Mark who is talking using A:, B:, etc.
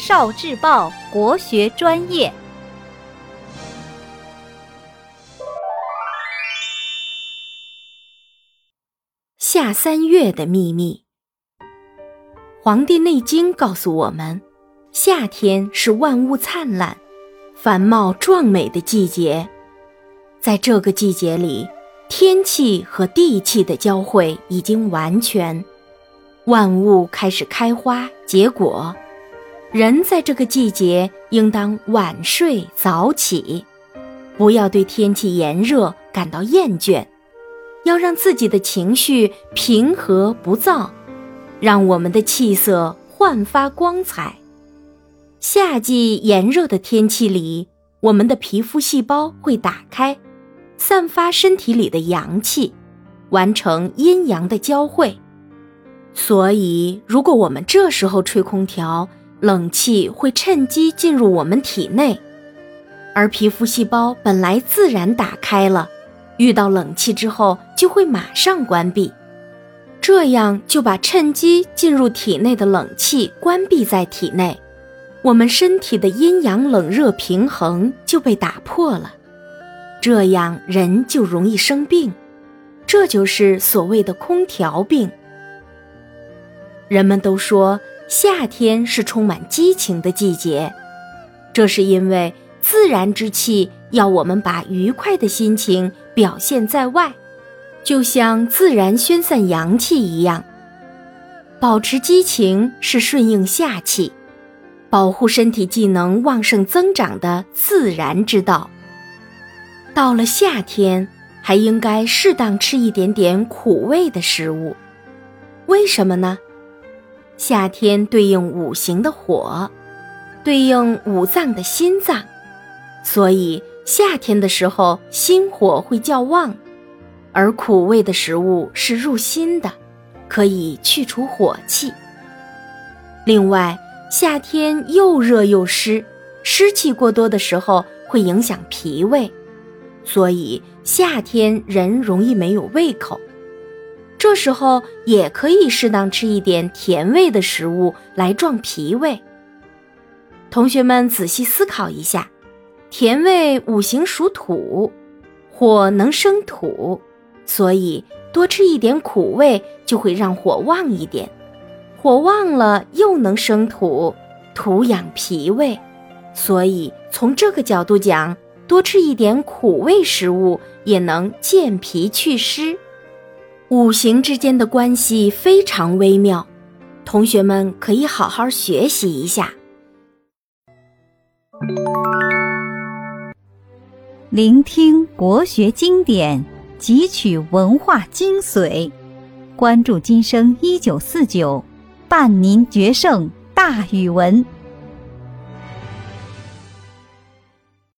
A: 少智报国学专业。
B: 夏三月的秘密，《黄帝内经》告诉我们，夏天是万物灿烂、繁茂壮美的季节。在这个季节里，天气和地气的交汇已经完全，万物开始开花结果。人在这个季节应当晚睡早起，不要对天气炎热感到厌倦。要让自己的情绪平和不躁，让我们的气色焕发光彩。夏季炎热的天气里，我们的皮肤细胞会打开，散发身体里的阳气，完成阴阳的交汇。所以，如果我们这时候吹空调，冷气会趁机进入我们体内，而皮肤细胞本来自然打开了。遇到冷气之后，就会马上关闭，这样就把趁机进入体内的冷气关闭在体内，我们身体的阴阳冷热平衡就被打破了，这样人就容易生病，这就是所谓的空调病。人们都说夏天是充满激情的季节，这是因为自然之气。要我们把愉快的心情表现在外，就像自然宣散阳气一样。保持激情是顺应夏气，保护身体机能旺盛增长的自然之道。到了夏天，还应该适当吃一点点苦味的食物。为什么呢？夏天对应五行的火，对应五脏的心脏，所以。夏天的时候，心火会较旺，而苦味的食物是入心的，可以去除火气。另外，夏天又热又湿，湿气过多的时候会影响脾胃，所以夏天人容易没有胃口。这时候也可以适当吃一点甜味的食物来壮脾胃。同学们仔细思考一下。甜味五行属土，火能生土，所以多吃一点苦味就会让火旺一点。火旺了又能生土，土养脾胃，所以从这个角度讲，多吃一点苦味食物也能健脾祛湿。五行之间的关系非常微妙，同学们可以好好学习一下。
A: 聆听国学经典，汲取文化精髓，关注今生一九四九，伴您决胜大语文。